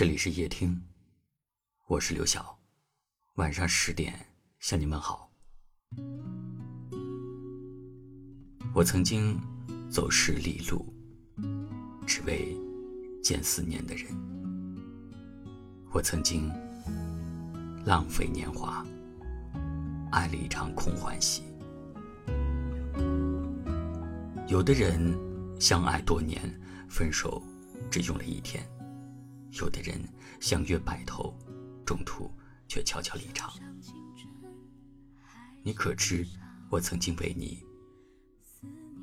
这里是夜听，我是刘晓。晚上十点向你们好。我曾经走十里路，只为见思念的人。我曾经浪费年华，爱了一场空欢喜。有的人相爱多年，分手只用了一天。有的人相约白头，中途却悄悄离场。你可知，我曾经为你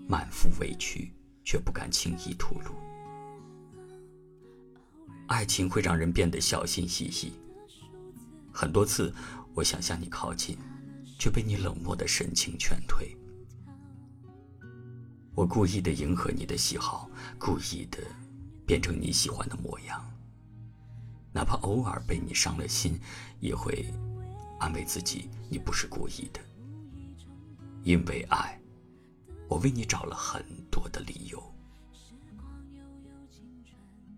满腹委屈，却不敢轻易吐露。爱情会让人变得小心翼翼。很多次，我想向你靠近，却被你冷漠的神情劝退。我故意的迎合你的喜好，故意的变成你喜欢的模样。哪怕偶尔被你伤了心，也会安慰自己你不是故意的。因为爱，我为你找了很多的理由。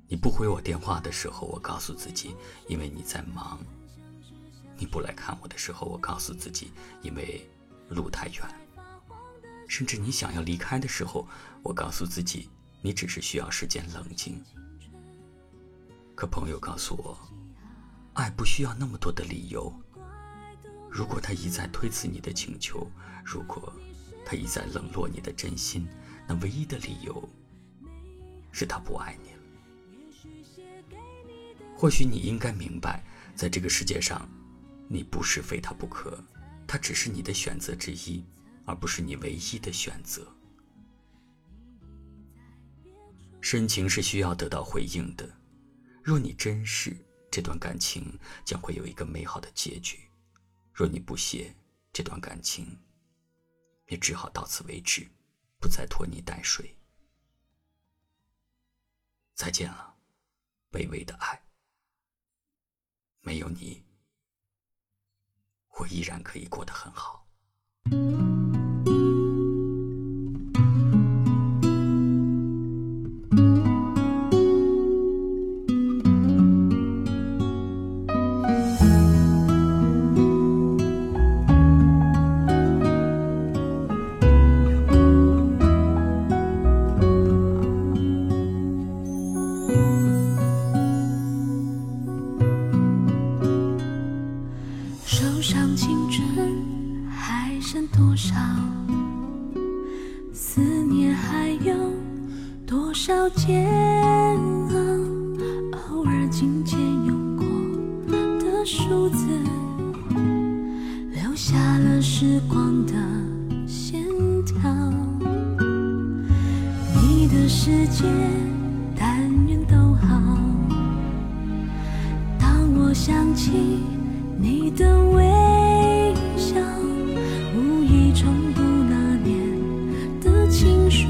你不回我电话的时候，我告诉自己，因为你在忙。你不来看我的时候，我告诉自己，因为路太远。甚至你想要离开的时候，我告诉自己，你只是需要时间冷静。可朋友告诉我，爱不需要那么多的理由。如果他一再推辞你的请求，如果他一再冷落你的真心，那唯一的理由是他不爱你了。或许你应该明白，在这个世界上，你不是非他不可，他只是你的选择之一，而不是你唯一的选择。深情是需要得到回应的。若你珍视这段感情，将会有一个美好的结局；若你不屑这段感情，也只好到此为止，不再拖泥带水。再见了，卑微的爱。没有你，我依然可以过得很好。还剩多少思念，还有多少煎熬？偶尔琴键用过的数字，留下了时光的线条。你的世界，但愿都好。当我想起你的微。笑无意重读那年的情书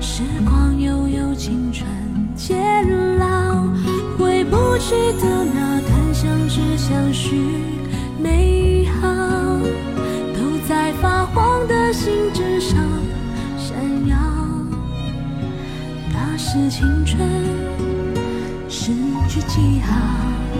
时光悠悠青春渐老回不去的那段相知相许美好都在发黄的信纸上闪耀。那是青春失去记号。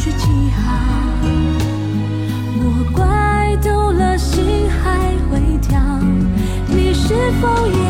去记号。我怪丢了心还会跳。你是否也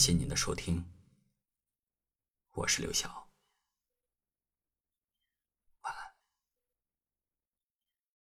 谢您的收听，我是刘晓。